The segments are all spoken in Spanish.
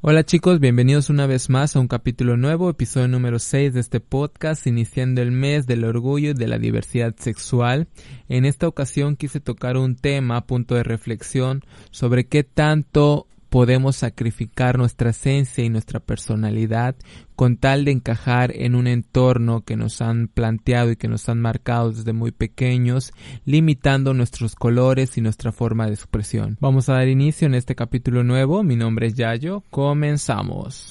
Hola chicos, bienvenidos una vez más a un capítulo nuevo, episodio número 6 de este podcast, iniciando el mes del orgullo y de la diversidad sexual. En esta ocasión quise tocar un tema, punto de reflexión, sobre qué tanto podemos sacrificar nuestra esencia y nuestra personalidad con tal de encajar en un entorno que nos han planteado y que nos han marcado desde muy pequeños, limitando nuestros colores y nuestra forma de expresión. Vamos a dar inicio en este capítulo nuevo. Mi nombre es Yayo. Comenzamos.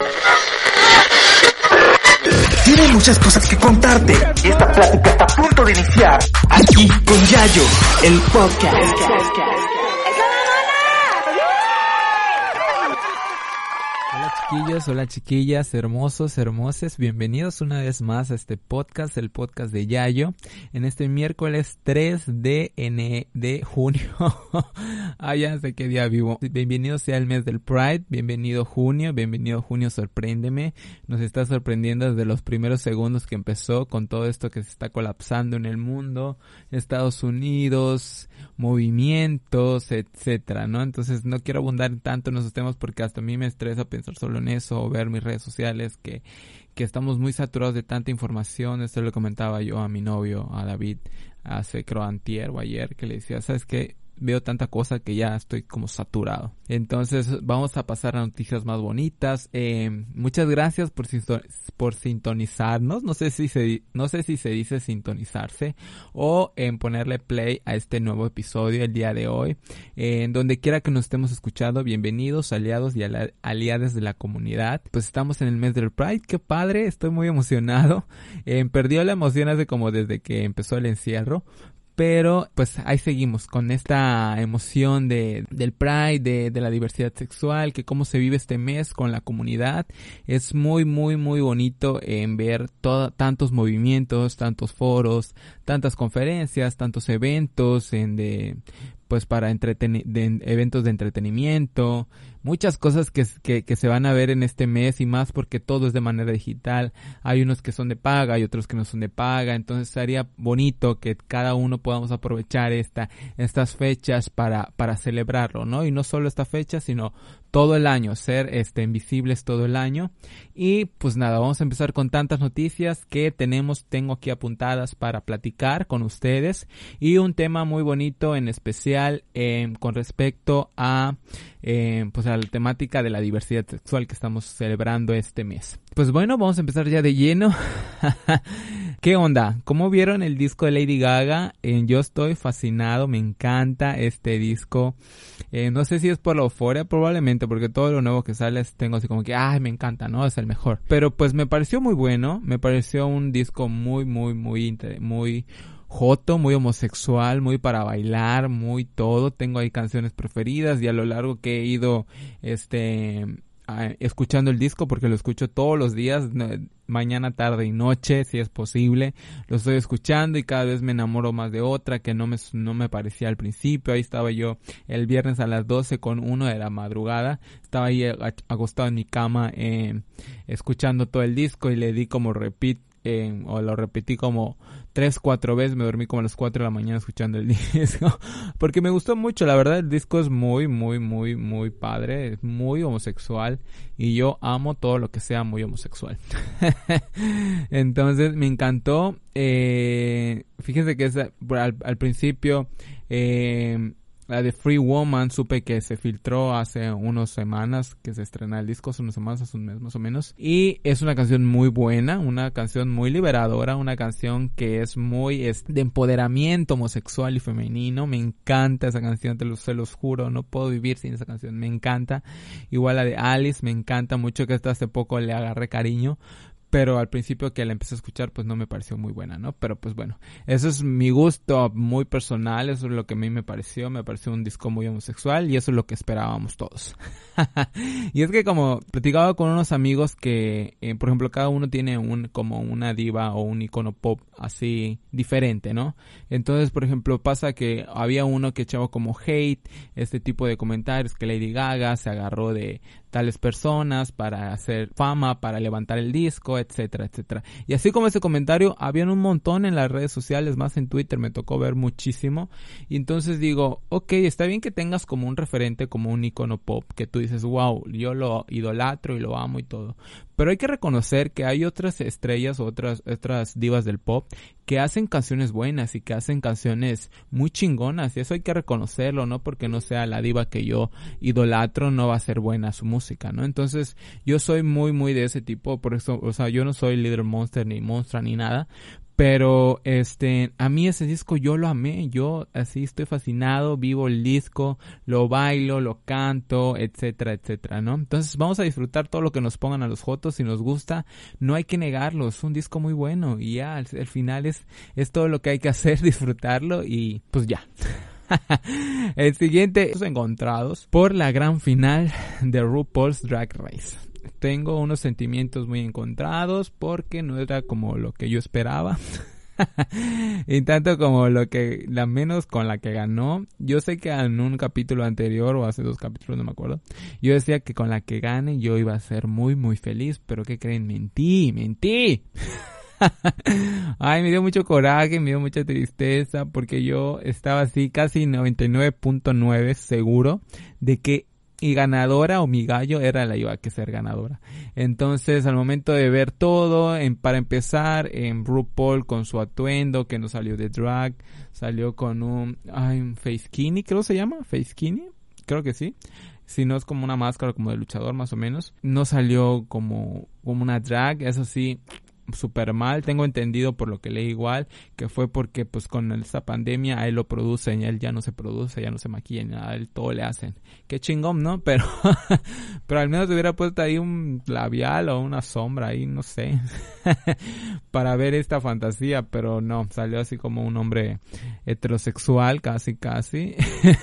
Tiene muchas cosas que contarte esta plática está a punto de iniciar. Aquí con Yayo, el podcast. Chiquillos, hola chiquillas, hermosos, hermosas, bienvenidos una vez más a este podcast, el podcast de Yayo, en este miércoles 3 de, N de junio. ah, ya sé qué día vivo. Bienvenido sea el mes del Pride, bienvenido junio, bienvenido junio, sorpréndeme. Nos está sorprendiendo desde los primeros segundos que empezó con todo esto que se está colapsando en el mundo, Estados Unidos, movimientos, etcétera, ¿no? Entonces no quiero abundar tanto en esos temas porque hasta a mí me estresa pensar solo en eso o ver mis redes sociales que, que estamos muy saturados de tanta información. Esto lo comentaba yo a mi novio, a David, hace creo antier o ayer, que le decía, ¿sabes qué? Veo tanta cosa que ya estoy como saturado. Entonces vamos a pasar a noticias más bonitas. Eh, muchas gracias por, por sintonizarnos. No sé si se, no sé si se dice sintonizarse o en ponerle play a este nuevo episodio el día de hoy. en donde quiera que nos estemos escuchando, bienvenidos aliados y aliadas de la comunidad. Pues estamos en el mes del Pride. Qué padre, estoy muy emocionado. Eh, perdió la emoción hace como desde que empezó el encierro pero pues ahí seguimos con esta emoción de, del Pride, de, de, la diversidad sexual, que cómo se vive este mes con la comunidad. Es muy, muy, muy bonito en ver todo, tantos movimientos, tantos foros, tantas conferencias, tantos eventos en de pues para de eventos de entretenimiento, muchas cosas que, que, se van a ver en este mes y más porque todo es de manera digital. Hay unos que son de paga, hay otros que no son de paga, entonces sería bonito que cada uno podamos aprovechar esta, estas fechas para, para celebrarlo, ¿no? Y no solo esta fecha, sino todo el año, ser este, invisibles todo el año. Y pues nada, vamos a empezar con tantas noticias que tenemos, tengo aquí apuntadas para platicar con ustedes. Y un tema muy bonito en especial eh, con respecto a eh, pues a la temática de la diversidad sexual que estamos celebrando este mes. Pues bueno, vamos a empezar ya de lleno. ¿Qué onda? ¿Cómo vieron el disco de Lady Gaga? Eh, yo estoy fascinado, me encanta este disco. Eh, no sé si es por la euforia, probablemente, porque todo lo nuevo que sale tengo así como que, ay, me encanta, ¿no? Es el mejor. Pero pues me pareció muy bueno, me pareció un disco muy, muy, muy, muy joto, muy homosexual, muy para bailar, muy todo. Tengo ahí canciones preferidas y a lo largo que he ido, este, escuchando el disco porque lo escucho todos los días, mañana, tarde y noche, si es posible. Lo estoy escuchando y cada vez me enamoro más de otra que no me, no me parecía al principio. Ahí estaba yo el viernes a las 12 con uno de la madrugada. Estaba ahí acostado en mi cama eh, escuchando todo el disco y le di como repeat o lo repetí como tres, cuatro veces, me dormí como a las cuatro de la mañana escuchando el disco, porque me gustó mucho, la verdad el disco es muy, muy, muy, muy padre, es muy homosexual y yo amo todo lo que sea muy homosexual. Entonces me encantó, eh, fíjense que es, al, principio, eh, la de Free Woman supe que se filtró hace unas semanas que se estrena el disco, hace unas semanas, hace un mes más o menos. Y es una canción muy buena, una canción muy liberadora, una canción que es muy de empoderamiento homosexual y femenino. Me encanta esa canción, te lo, se los juro, no puedo vivir sin esa canción, me encanta. Igual la de Alice, me encanta mucho que hasta hace poco le agarré cariño pero al principio que la empecé a escuchar pues no me pareció muy buena, ¿no? Pero pues bueno, eso es mi gusto muy personal, eso es lo que a mí me pareció, me pareció un disco muy homosexual y eso es lo que esperábamos todos. y es que como platicaba con unos amigos que, eh, por ejemplo, cada uno tiene un como una diva o un icono pop así diferente, ¿no? Entonces, por ejemplo, pasa que había uno que echaba como hate, este tipo de comentarios que Lady Gaga se agarró de tales personas para hacer fama, para levantar el disco, etcétera, etcétera. Y así como ese comentario, habían un montón en las redes sociales, más en Twitter me tocó ver muchísimo. Y entonces digo, ok, está bien que tengas como un referente, como un icono pop, que tú dices, wow, yo lo idolatro y lo amo y todo. Pero hay que reconocer que hay otras estrellas, otras, otras divas del pop que hacen canciones buenas y que hacen canciones muy chingonas y eso hay que reconocerlo, ¿no? Porque no sea la diva que yo idolatro no va a ser buena su música, ¿no? Entonces yo soy muy, muy de ese tipo, por eso, o sea, yo no soy líder monster ni monstruo ni nada, pero este, a mí ese disco yo lo amé, yo así estoy fascinado, vivo el disco, lo bailo, lo canto, etcétera, etcétera, ¿no? Entonces vamos a disfrutar todo lo que nos pongan a los fotos, si nos gusta, no hay que negarlo, es un disco muy bueno y ya, al, final es, es todo lo que hay que hacer, disfrutarlo y pues ya. el siguiente, encontrados por la gran final de RuPaul's Drag Race tengo unos sentimientos muy encontrados porque no era como lo que yo esperaba. y tanto como lo que, la menos con la que ganó. Yo sé que en un capítulo anterior o hace dos capítulos, no me acuerdo, yo decía que con la que gane yo iba a ser muy, muy feliz, pero ¿qué creen? Mentí, mentí. Ay, me dio mucho coraje, me dio mucha tristeza porque yo estaba así casi 99.9 seguro de que y ganadora o mi gallo era la iba a que ser ganadora. Entonces, al momento de ver todo, en, para empezar, en RuPaul con su atuendo que no salió de drag, salió con un, ay, un face skinny, creo se llama, face creo que sí. Si no es como una máscara como de luchador más o menos. No salió como, como una drag, eso sí, súper mal. Tengo entendido por lo que leí igual que fue porque pues con esta pandemia a él lo producen y él ya no se produce, ya no se maquilla nada, él todo le hacen. Qué chingón, ¿no? Pero, pero al menos hubiera puesto ahí un labial o una sombra ahí, no sé, para ver esta fantasía, pero no, salió así como un hombre heterosexual, casi, casi.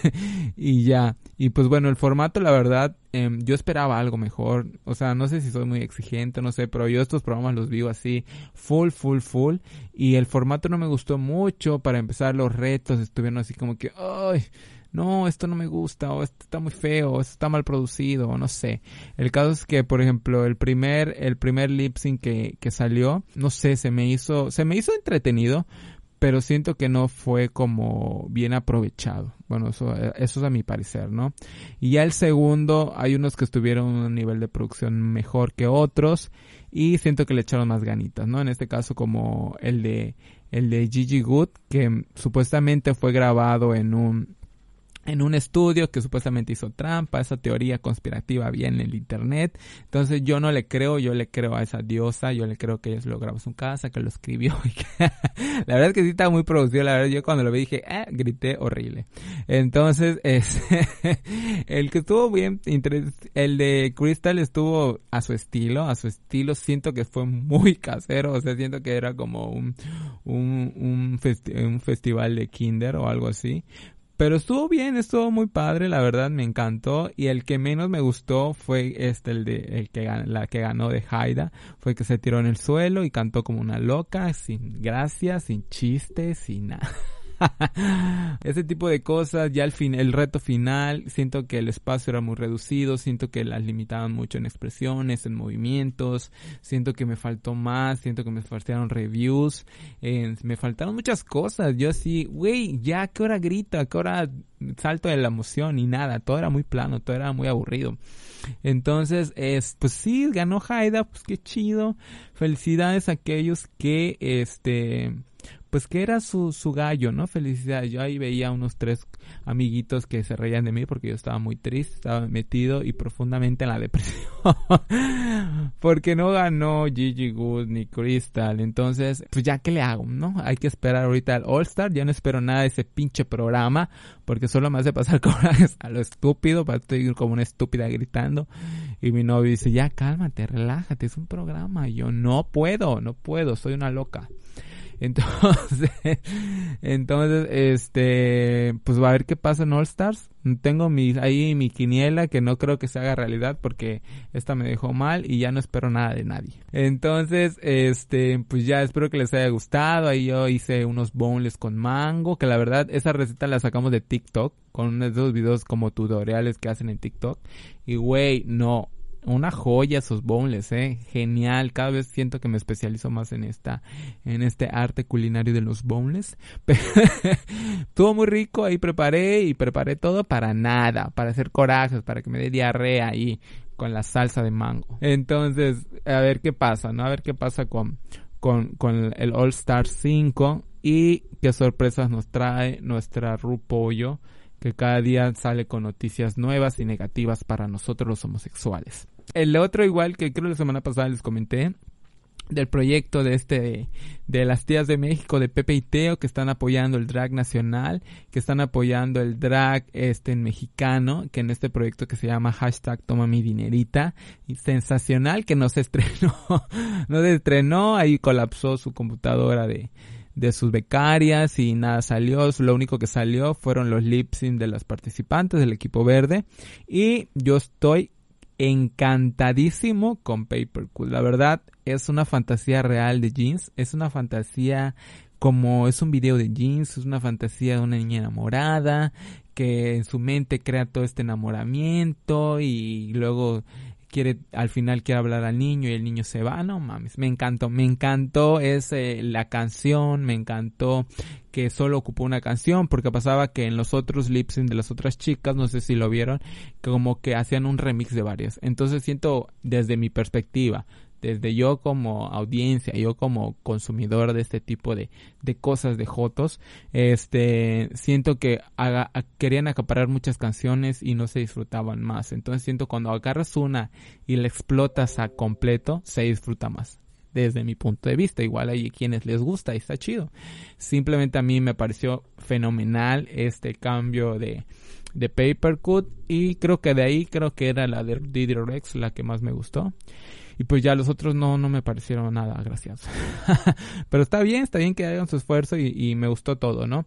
y ya. Y pues bueno, el formato, la verdad, Em, yo esperaba algo mejor. O sea, no sé si soy muy exigente, no sé, pero yo estos programas los vivo así, full, full, full. Y el formato no me gustó mucho. Para empezar, los retos estuvieron así como que, ay, no, esto no me gusta, o esto está muy feo, o esto está mal producido, o no sé. El caso es que, por ejemplo, el primer, el primer lip sync que, que salió, no sé, se me hizo, se me hizo entretenido, pero siento que no fue como bien aprovechado. Bueno, eso, eso es a mi parecer, ¿no? Y ya el segundo, hay unos que estuvieron a un nivel de producción mejor que otros y siento que le echaron más ganitas, ¿no? En este caso como el de el de Gigi Good, que supuestamente fue grabado en un en un estudio que supuestamente hizo trampa, esa teoría conspirativa había en el internet. Entonces yo no le creo, yo le creo a esa diosa, yo le creo que ella lo grabó en su casa, que lo escribió. la verdad es que sí estaba muy producido, la verdad yo cuando lo vi dije, eh, grité horrible. Entonces, es, el que estuvo bien, el de Crystal estuvo a su estilo, a su estilo, siento que fue muy casero, o sea, siento que era como un, un, un, un festival de kinder o algo así pero estuvo bien, estuvo muy padre, la verdad me encantó. Y el que menos me gustó fue este, el de el que la que ganó de Haida. Fue que se tiró en el suelo y cantó como una loca, sin gracia, sin chistes, sin nada. Ese tipo de cosas, ya al fin, el reto final, siento que el espacio era muy reducido, siento que las limitaban mucho en expresiones, en movimientos, siento que me faltó más, siento que me faltaron reviews, me faltaron muchas cosas, yo así, güey, ya, ¿qué hora grita? ¿Qué hora salto de la emoción? Y nada, todo era muy plano, todo era muy aburrido. Entonces, es, pues sí, ganó Haida, pues qué chido. Felicidades a aquellos que, este, pues que era su, su gallo, ¿no? Felicidad. Yo ahí veía unos tres amiguitos que se reían de mí porque yo estaba muy triste, estaba metido y profundamente en la depresión. porque no ganó Gigi Good ni Crystal. Entonces, pues ya que le hago, ¿no? Hay que esperar ahorita al All Star. Ya no espero nada de ese pinche programa porque solo me hace pasar corajes a lo estúpido. Para estoy como una estúpida gritando. Y mi novio dice, ya cálmate, relájate, es un programa. Yo no puedo, no puedo, soy una loca. Entonces, entonces, este, pues va a ver qué pasa en All Stars. Tengo mi, ahí mi quiniela que no creo que se haga realidad porque esta me dejó mal y ya no espero nada de nadie. Entonces, este, pues ya espero que les haya gustado. Ahí yo hice unos boneless con mango, que la verdad esa receta la sacamos de TikTok con uno de esos videos como tutoriales que hacen en TikTok. Y güey, no, una joya esos boneless, eh, genial. Cada vez siento que me especializo más en esta, en este arte culinario de los boneless. Estuvo muy rico, ahí preparé y preparé todo para nada, para hacer corajes, para que me dé diarrea ahí con la salsa de mango. Entonces, a ver qué pasa, ¿no? A ver qué pasa con, con, con el All Star 5 y qué sorpresas nos trae nuestra Ru Pollo que cada día sale con noticias nuevas y negativas para nosotros los homosexuales. El otro igual que creo la semana pasada les comenté del proyecto de este de las tías de México de Pepe y Teo que están apoyando el drag nacional que están apoyando el drag este mexicano que en este proyecto que se llama hashtag toma mi dinerita sensacional que no se estrenó no se estrenó ahí colapsó su computadora de de sus becarias y nada salió. Lo único que salió fueron los lip de las participantes del equipo verde. Y yo estoy encantadísimo con Papercool. La verdad es una fantasía real de jeans. Es una fantasía como es un video de jeans, es una fantasía de una niña enamorada que en su mente crea todo este enamoramiento y luego quiere al final quiere hablar al niño y el niño se va, no mames, me encantó, me encantó ese la canción, me encantó que solo ocupó una canción porque pasaba que en los otros lip sync de las otras chicas, no sé si lo vieron, como que hacían un remix de varias. Entonces siento desde mi perspectiva, desde yo como audiencia, yo como consumidor de este tipo de, de cosas de Jotos, este, siento que querían acaparar muchas canciones y no se disfrutaban más. Entonces siento cuando agarras una y la explotas a completo, se disfruta más desde mi punto de vista. Igual hay quienes les gusta y está chido. Simplemente a mí me pareció fenomenal este cambio de, de Papercut y creo que de ahí creo que era la de Didier Rex la que más me gustó y pues ya los otros no, no me parecieron nada graciosos. Pero está bien, está bien que hagan su esfuerzo y, me gustó todo, ¿no?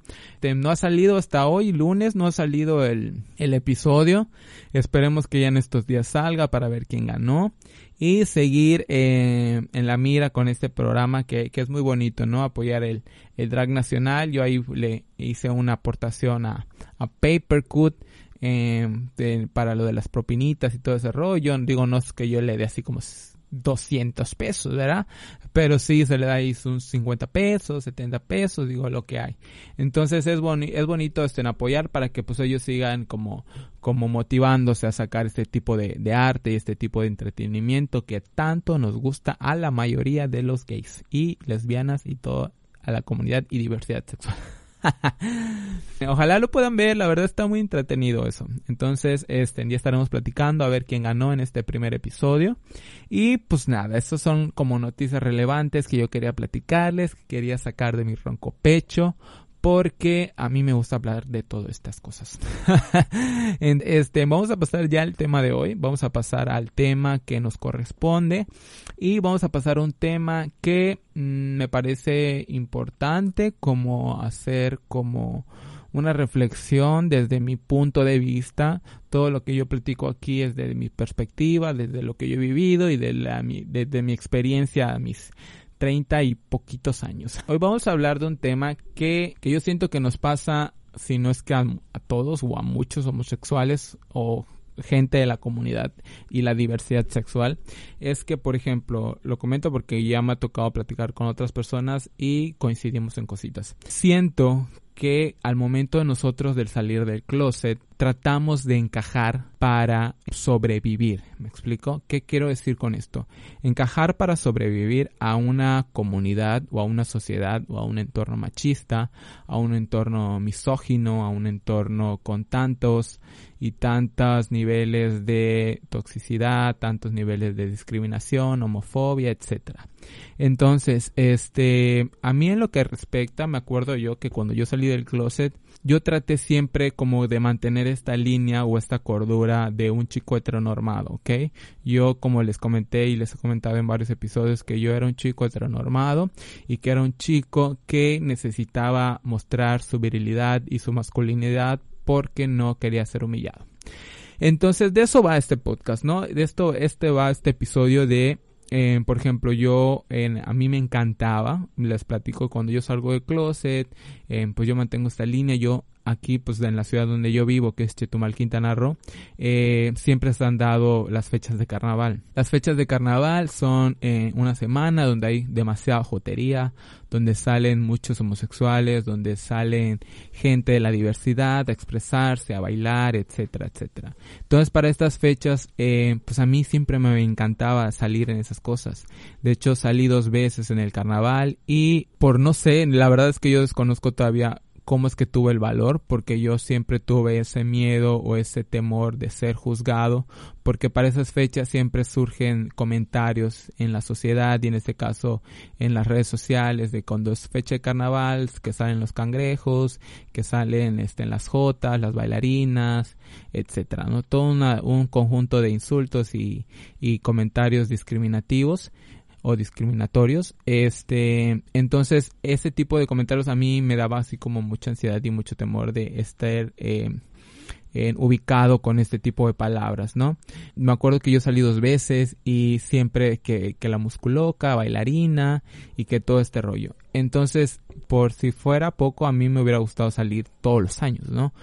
no ha salido hasta hoy, lunes, no ha salido el, el episodio. Esperemos que ya en estos días salga para ver quién ganó y seguir eh, en la mira con este programa que, que, es muy bonito, ¿no? Apoyar el, el drag nacional. Yo ahí le hice una aportación a, a Papercut eh, para lo de las propinitas y todo ese rollo. Digo, no es que yo le dé así como 200 pesos, ¿verdad? Pero sí se le da ahí sus 50 pesos, 70 pesos, digo lo que hay. Entonces es, boni es bonito este, en apoyar para que pues ellos sigan como, como motivándose a sacar este tipo de, de arte y este tipo de entretenimiento que tanto nos gusta a la mayoría de los gays y lesbianas y toda la comunidad y diversidad sexual. Ojalá lo puedan ver, la verdad está muy entretenido eso. Entonces, este, ya estaremos platicando a ver quién ganó en este primer episodio. Y pues nada, estos son como noticias relevantes que yo quería platicarles, que quería sacar de mi ronco pecho porque a mí me gusta hablar de todas estas cosas. este, vamos a pasar ya al tema de hoy, vamos a pasar al tema que nos corresponde y vamos a pasar a un tema que mm, me parece importante como hacer como una reflexión desde mi punto de vista. Todo lo que yo platico aquí es desde mi perspectiva, desde lo que yo he vivido y de la, desde mi experiencia, mis 30 y poquitos años. Hoy vamos a hablar de un tema que, que yo siento que nos pasa, si no es que a, todos o a muchos homosexuales o gente de la comunidad y la diversidad sexual es que por ejemplo lo comento porque ya me ha tocado platicar con otras personas y coincidimos en cositas siento que al momento de nosotros del salir del closet tratamos de encajar para sobrevivir. ¿Me explico? ¿Qué quiero decir con esto? Encajar para sobrevivir a una comunidad o a una sociedad o a un entorno machista, a un entorno misógino, a un entorno con tantos y tantos niveles de toxicidad, tantos niveles de discriminación, homofobia, etcétera. Entonces, este, a mí en lo que respecta, me acuerdo yo que cuando yo salí del closet, yo traté siempre como de mantener esta línea o esta cordura de un chico heteronormado, ¿ok? Yo como les comenté y les he comentado en varios episodios que yo era un chico heteronormado y que era un chico que necesitaba mostrar su virilidad y su masculinidad porque no quería ser humillado. Entonces de eso va este podcast, ¿no? De esto, este va este episodio de eh, por ejemplo, yo, a mí me encantaba, les platico, cuando yo salgo de closet, eh, pues yo mantengo esta línea, yo aquí pues en la ciudad donde yo vivo, que es Chetumal, Quintana Roo, eh, siempre se han dado las fechas de carnaval. Las fechas de carnaval son eh, una semana donde hay demasiada jotería, donde salen muchos homosexuales, donde salen gente de la diversidad a expresarse, a bailar, etcétera, etcétera. Entonces para estas fechas, eh, pues a mí siempre me encantaba salir en esas cosas. De hecho salí dos veces en el carnaval y por no sé, la verdad es que yo desconozco todavía cómo es que tuve el valor, porque yo siempre tuve ese miedo o ese temor de ser juzgado, porque para esas fechas siempre surgen comentarios en la sociedad y en este caso en las redes sociales de cuando es fecha de carnaval, que salen los cangrejos, que salen este, en las jotas, las bailarinas, etcétera, ¿no? Todo un conjunto de insultos y, y comentarios discriminativos o discriminatorios. Este, entonces, ese tipo de comentarios a mí me daba así como mucha ansiedad y mucho temor de estar eh, ubicado con este tipo de palabras, ¿no? Me acuerdo que yo salí dos veces y siempre que, que la musculoca, bailarina y que todo este rollo. Entonces, por si fuera poco, a mí me hubiera gustado salir todos los años, ¿no?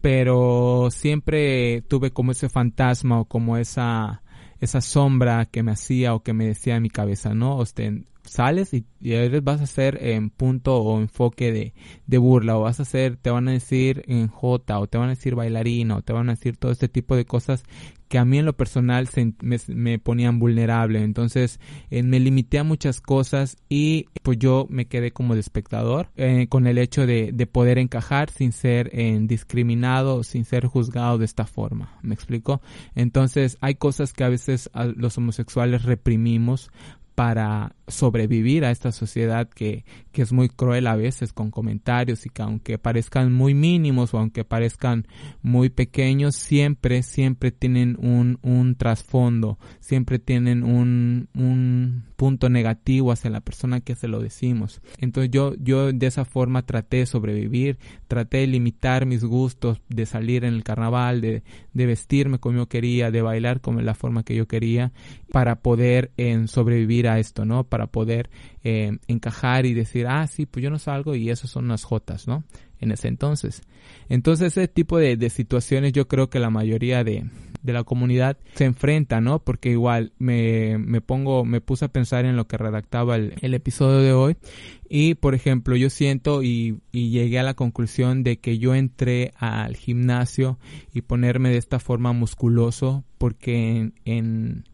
Pero siempre tuve como ese fantasma o como esa esa sombra que me hacía o que me decía en mi cabeza, ¿no? Usted, sales y, y vas a hacer en punto o enfoque de, de, burla o vas a hacer, te van a decir en J o te van a decir bailarina o te van a decir todo este tipo de cosas que a mí en lo personal me, ponían vulnerable. Entonces eh, me limité a muchas cosas y pues yo me quedé como de espectador eh, con el hecho de, de, poder encajar sin ser eh, discriminado, sin ser juzgado de esta forma. ¿Me explico? Entonces hay cosas que a veces los homosexuales reprimimos para sobrevivir a esta sociedad que, que, es muy cruel a veces con comentarios y que aunque parezcan muy mínimos o aunque parezcan muy pequeños, siempre, siempre tienen un, un trasfondo, siempre tienen un, un punto negativo hacia la persona que se lo decimos. Entonces yo, yo de esa forma traté de sobrevivir, traté de limitar mis gustos, de salir en el carnaval, de, de vestirme como yo quería, de bailar como la forma que yo quería, para poder en sobrevivir a esto, ¿no? Para poder eh, encajar y decir, ah, sí, pues yo no salgo y eso son unas jotas, ¿no? En ese entonces. Entonces ese tipo de, de situaciones yo creo que la mayoría de, de la comunidad se enfrenta, ¿no? Porque igual me, me pongo, me puse a pensar en lo que redactaba el, el episodio de hoy y, por ejemplo, yo siento y, y, llegué a la conclusión de que yo entré al gimnasio y ponerme de esta forma musculoso porque en, en,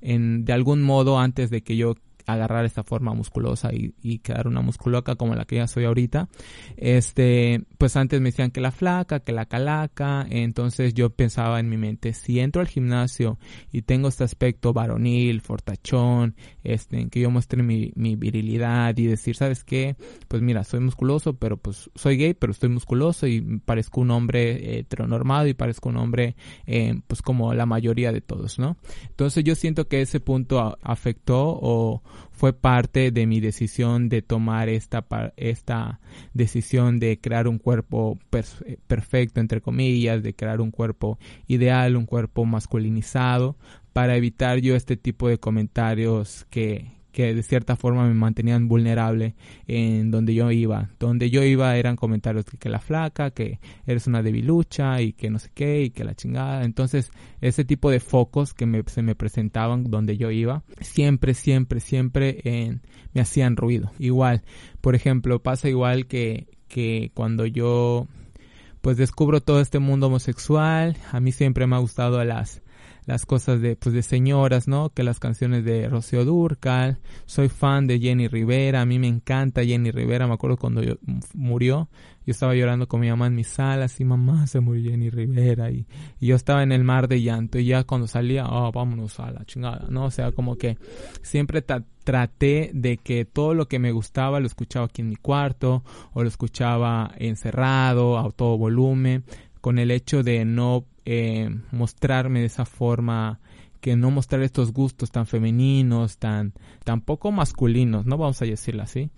en de algún modo antes de que yo agarrar esta forma musculosa y, y, quedar una musculoca como la que ya soy ahorita. Este, pues antes me decían que la flaca, que la calaca, entonces yo pensaba en mi mente, si entro al gimnasio y tengo este aspecto varonil, fortachón, este, en que yo muestre mi, mi virilidad y decir, ¿sabes qué? Pues mira, soy musculoso, pero pues soy gay, pero estoy musculoso y parezco un hombre heteronormado y parezco un hombre, eh, pues como la mayoría de todos, ¿no? Entonces yo siento que ese punto afectó o, fue parte de mi decisión de tomar esta, esta decisión de crear un cuerpo perfecto, entre comillas, de crear un cuerpo ideal, un cuerpo masculinizado, para evitar yo este tipo de comentarios que, que de cierta forma me mantenían vulnerable en donde yo iba. Donde yo iba eran comentarios que, que la flaca, que eres una debilucha y que no sé qué y que la chingada. Entonces ese tipo de focos que me, se me presentaban donde yo iba, siempre, siempre, siempre me hacían ruido. Igual, por ejemplo, pasa igual que, que cuando yo pues descubro todo este mundo homosexual, a mí siempre me ha gustado las las cosas de, pues de señoras, ¿no? Que las canciones de Rocío Durcal, soy fan de Jenny Rivera, a mí me encanta Jenny Rivera, me acuerdo cuando yo, murió, yo estaba llorando con mi mamá en mi sala, así mamá se murió Jenny Rivera y, yo estaba en el mar de llanto. Y ya cuando salía, oh, vámonos a la chingada, ¿no? O sea, como que siempre traté de que todo lo que me gustaba lo escuchaba aquí en mi cuarto o lo escuchaba encerrado a todo volumen con el hecho de no eh, mostrarme de esa forma que no mostrar estos gustos tan femeninos, tan, tan poco masculinos, ¿no? Vamos a decirlo así.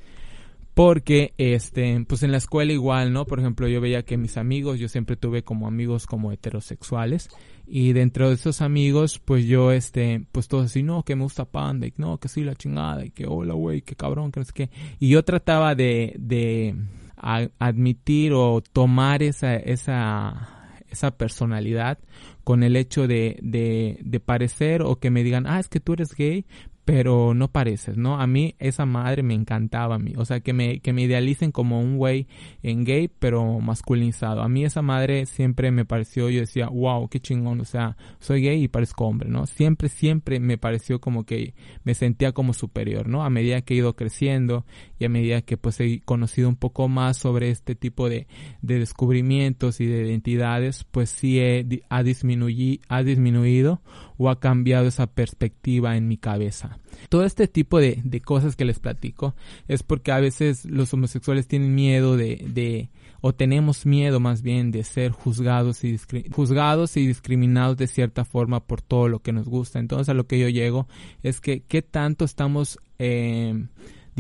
Porque, este, pues en la escuela igual, ¿no? Por ejemplo, yo veía que mis amigos, yo siempre tuve como amigos como heterosexuales. Y dentro de esos amigos, pues yo, este, pues todos así, no, que me gusta Panda, y no, que sí, la chingada, y que hola, güey, que cabrón, que no sé qué. Y yo trataba de, de admitir o tomar esa, esa, esa personalidad con el hecho de, de, de, parecer o que me digan, ah, es que tú eres gay, pero no pareces, ¿no? A mí esa madre me encantaba a mí, o sea, que me, que me idealicen como un güey en gay, pero masculinizado. A mí esa madre siempre me pareció, yo decía, wow, qué chingón, o sea, soy gay y parezco hombre, ¿no? Siempre, siempre me pareció como que me sentía como superior, ¿no? A medida que he ido creciendo y a medida que pues he conocido un poco más sobre este tipo de, de descubrimientos y de identidades, pues sí he, ha, disminuido, ha disminuido o ha cambiado esa perspectiva en mi cabeza. Todo este tipo de, de cosas que les platico es porque a veces los homosexuales tienen miedo de, de o tenemos miedo más bien de ser juzgados y juzgados y discriminados de cierta forma por todo lo que nos gusta. Entonces a lo que yo llego es que qué tanto estamos eh,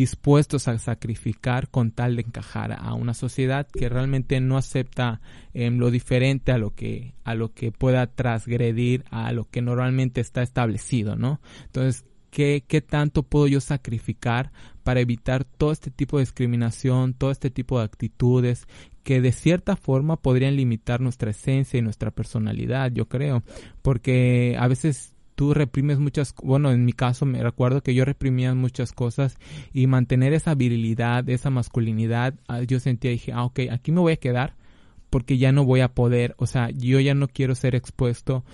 dispuestos a sacrificar con tal de encajar a una sociedad que realmente no acepta em, lo diferente a lo que a lo que pueda transgredir a lo que normalmente está establecido, ¿no? Entonces, ¿qué, qué tanto puedo yo sacrificar para evitar todo este tipo de discriminación, todo este tipo de actitudes que de cierta forma podrían limitar nuestra esencia y nuestra personalidad, yo creo, porque a veces tú reprimes muchas, bueno, en mi caso me recuerdo que yo reprimía muchas cosas y mantener esa virilidad, esa masculinidad, ah, yo sentía, dije, ah, ok, aquí me voy a quedar porque ya no voy a poder, o sea, yo ya no quiero ser expuesto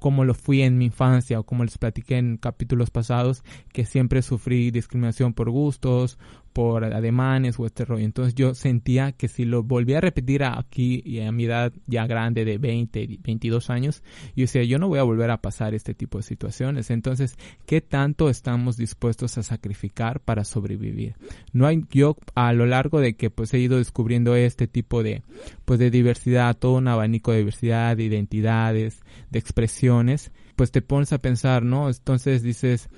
como lo fui en mi infancia o como les platiqué en capítulos pasados, que siempre sufrí discriminación por gustos, por ademanes o este rollo. Entonces yo sentía que si lo volvía a repetir aquí y a mi edad ya grande de 20, 22 años, yo decía, yo no voy a volver a pasar este tipo de situaciones. Entonces, ¿qué tanto estamos dispuestos a sacrificar para sobrevivir? No hay, yo a lo largo de que pues he ido descubriendo este tipo de, pues de diversidad, todo un abanico de diversidad, de identidades, de expresiones, pues te pones a pensar, ¿no? Entonces dices,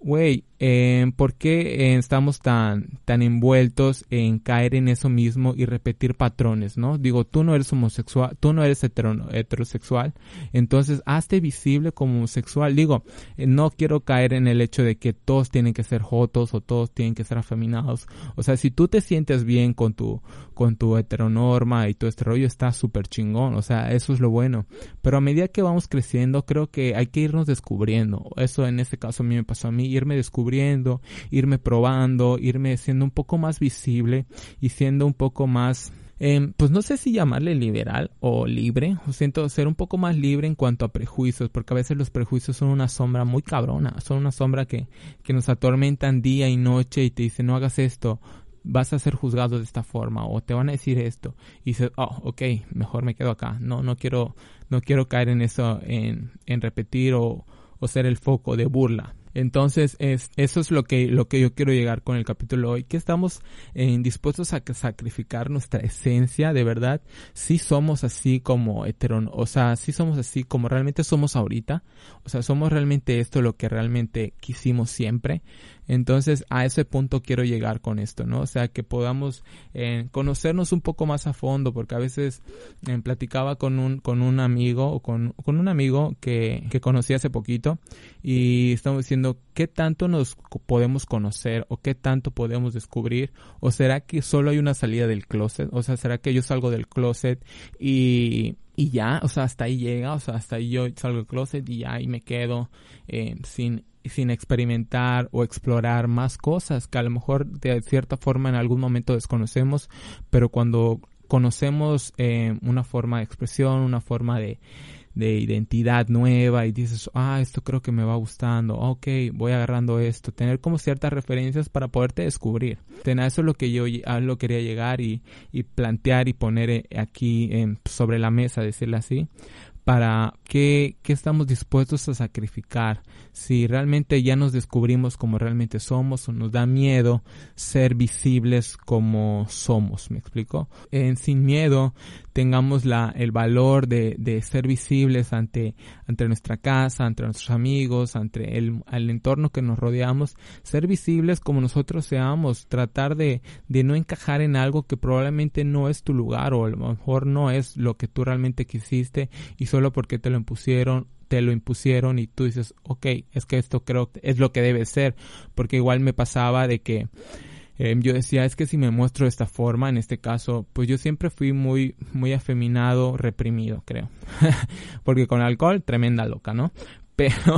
güey, eh, ¿por qué eh, estamos tan, tan envueltos en caer en eso mismo y repetir patrones, no? Digo, tú no eres homosexual, tú no eres heterosexual, entonces hazte visible como homosexual. Digo, eh, no quiero caer en el hecho de que todos tienen que ser jotos o todos tienen que ser afeminados. O sea, si tú te sientes bien con tu, con tu heteronorma y todo este está súper chingón. O sea, eso es lo bueno. Pero a medida que vamos creciendo, creo que hay que irnos descubriendo. Eso en este caso a mí me pasó a mí, irme descubriendo irme probando, irme siendo un poco más visible y siendo un poco más eh, pues no sé si llamarle liberal o libre, o siento ser un poco más libre en cuanto a prejuicios, porque a veces los prejuicios son una sombra muy cabrona, son una sombra que, que nos atormentan día y noche y te dicen no hagas esto, vas a ser juzgado de esta forma o te van a decir esto y dices, oh, ok, mejor me quedo acá, no, no quiero, no quiero caer en eso, en, en repetir o, o ser el foco de burla. Entonces, es, eso es lo que, lo que yo quiero llegar con el capítulo hoy, que estamos eh, dispuestos a sacrificar nuestra esencia, de verdad, si somos así como heteron, o sea, si somos así como realmente somos ahorita, o sea, somos realmente esto lo que realmente quisimos siempre, entonces, a ese punto quiero llegar con esto, ¿no? O sea, que podamos eh, conocernos un poco más a fondo, porque a veces eh, platicaba con un, con un amigo o con, con un amigo que, que conocí hace poquito y estamos diciendo qué tanto nos podemos conocer o qué tanto podemos descubrir o será que solo hay una salida del closet, o sea, será que yo salgo del closet y y ya, o sea, hasta ahí llega, o sea, hasta ahí yo salgo del closet y ya ahí me quedo eh, sin sin experimentar o explorar más cosas que a lo mejor de cierta forma en algún momento desconocemos, pero cuando conocemos eh, una forma de expresión, una forma de, de identidad nueva y dices, ah, esto creo que me va gustando, ok, voy agarrando esto, tener como ciertas referencias para poderte descubrir. Tener eso es lo que yo lo quería llegar y, y plantear y poner eh, aquí en, sobre la mesa, decirle así, para qué, qué, estamos dispuestos a sacrificar, si realmente ya nos descubrimos como realmente somos o nos da miedo ser visibles como somos, ¿me explico? En Sin Miedo tengamos la, el valor de, de ser visibles ante, ante nuestra casa, ante nuestros amigos, ante el, el, entorno que nos rodeamos, ser visibles como nosotros seamos, tratar de, de no encajar en algo que probablemente no es tu lugar o a lo mejor no es lo que tú realmente quisiste y solo porque te lo impusieron te lo impusieron y tú dices, ok, es que esto creo que es lo que debe ser, porque igual me pasaba de que Em, yo decía, es que si me muestro de esta forma, en este caso, pues yo siempre fui muy, muy afeminado, reprimido, creo. Porque con alcohol, tremenda loca, ¿no? Pero,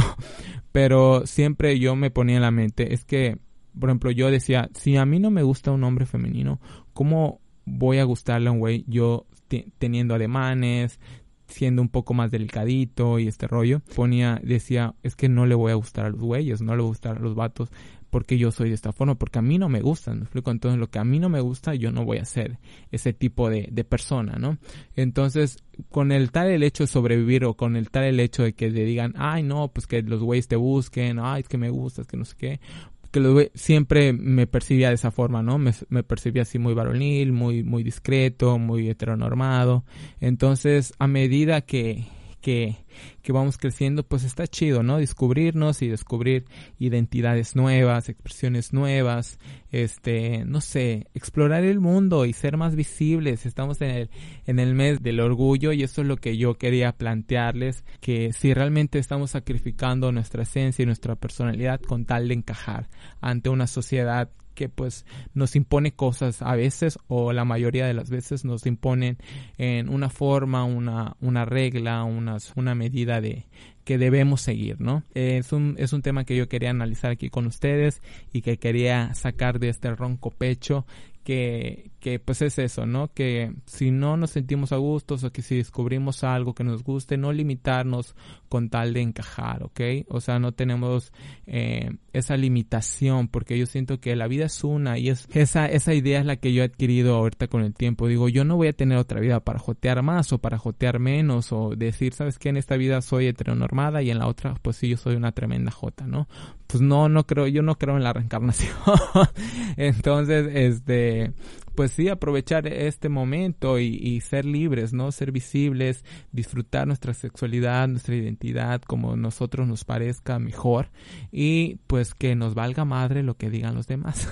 pero siempre yo me ponía en la mente, es que, por ejemplo, yo decía, si a mí no me gusta un hombre femenino, ¿cómo voy a gustarle a un güey yo teniendo ademanes, siendo un poco más delicadito y este rollo, ponía, decía, es que no le voy a gustar a los güeyes, no le voy a gustar a los vatos, porque yo soy de esta forma, porque a mí no me gusta, ¿me explico? Entonces lo que a mí no me gusta, yo no voy a ser ese tipo de, de persona, ¿no? Entonces, con el tal el hecho de sobrevivir o con el tal el hecho de que le digan, ay no, pues que los güeyes te busquen, ay es que me gustas, que no sé qué, siempre me percibía de esa forma, ¿no? Me, me, percibía así muy varonil, muy, muy discreto, muy heteronormado. Entonces, a medida que, que, que vamos creciendo, pues está chido, ¿no? Descubrirnos y descubrir identidades nuevas, expresiones nuevas, este, no sé, explorar el mundo y ser más visibles. Estamos en el, en el mes del orgullo y eso es lo que yo quería plantearles, que si realmente estamos sacrificando nuestra esencia y nuestra personalidad con tal de encajar ante una sociedad que pues nos impone cosas a veces o la mayoría de las veces nos imponen en una forma, una, una regla, una, una medida de que debemos seguir, ¿no? Es un, es un tema que yo quería analizar aquí con ustedes y que quería sacar de este ronco pecho que, que pues es eso, ¿no? Que si no nos sentimos a gustos o que si descubrimos algo que nos guste, no limitarnos con tal de encajar, ¿ok? O sea, no tenemos eh, esa limitación porque yo siento que la vida es una y es esa, esa idea es la que yo he adquirido ahorita con el tiempo. Digo, yo no voy a tener otra vida para jotear más o para jotear menos o decir, ¿sabes qué? En esta vida soy heteronormada y en la otra, pues sí, yo soy una tremenda jota, ¿no? Pues no, no creo, yo no creo en la reencarnación. Entonces, este, pues sí, aprovechar este momento y, ser libres, ¿no? Ser visibles, disfrutar nuestra sexualidad, nuestra identidad como nosotros nos parezca mejor y pues que nos valga madre lo que digan los demás.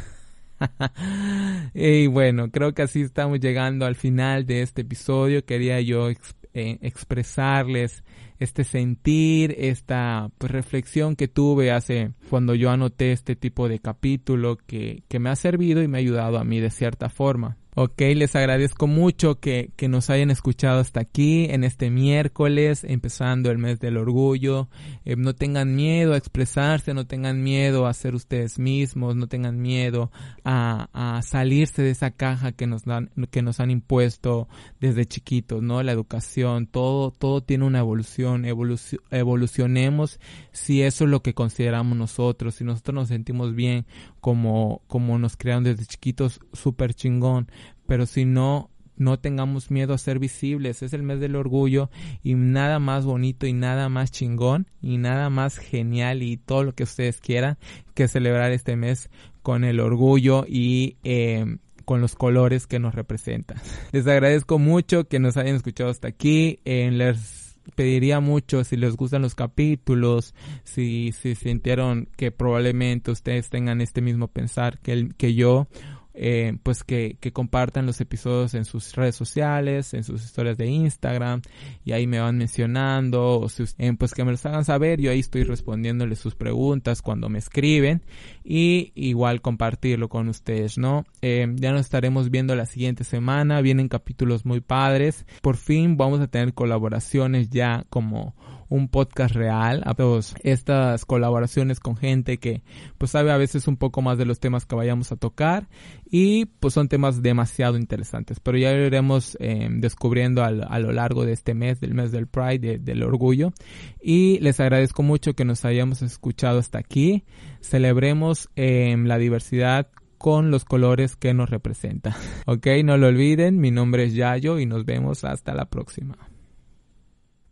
y bueno, creo que así estamos llegando al final de este episodio. Quería yo eh, expresarles este sentir, esta pues, reflexión que tuve hace cuando yo anoté este tipo de capítulo que, que me ha servido y me ha ayudado a mí de cierta forma. Ok, les agradezco mucho que, que, nos hayan escuchado hasta aquí en este miércoles, empezando el mes del orgullo. Eh, no tengan miedo a expresarse, no tengan miedo a ser ustedes mismos, no tengan miedo a, a salirse de esa caja que nos dan, que nos han impuesto desde chiquitos, ¿no? La educación, todo, todo tiene una evolución, evolucionemos si eso es lo que consideramos nosotros, si nosotros nos sentimos bien como, como nos crearon desde chiquitos, súper chingón pero si no, no tengamos miedo a ser visibles. Es el mes del orgullo y nada más bonito y nada más chingón y nada más genial y todo lo que ustedes quieran que celebrar este mes con el orgullo y eh, con los colores que nos representan. Les agradezco mucho que nos hayan escuchado hasta aquí. Eh, les pediría mucho si les gustan los capítulos, si, si sintieron que probablemente ustedes tengan este mismo pensar que, el, que yo eh, pues que, que, compartan los episodios en sus redes sociales, en sus historias de Instagram y ahí me van mencionando o eh, pues que me los hagan saber, yo ahí estoy respondiéndoles sus preguntas cuando me escriben y igual compartirlo con ustedes, ¿no? Eh, ya nos estaremos viendo la siguiente semana, vienen capítulos muy padres, por fin vamos a tener colaboraciones ya como un podcast real, a todas estas colaboraciones con gente que pues sabe a veces un poco más de los temas que vayamos a tocar y pues son temas demasiado interesantes, pero ya lo iremos em, descubriendo a lo largo de este mes, del mes del Pride, del orgullo y les agradezco mucho que nos hayamos escuchado hasta aquí, celebremos eh, la diversidad con los colores que nos representa. Ok, no lo olviden, mi nombre es Yayo y nos vemos hasta la próxima.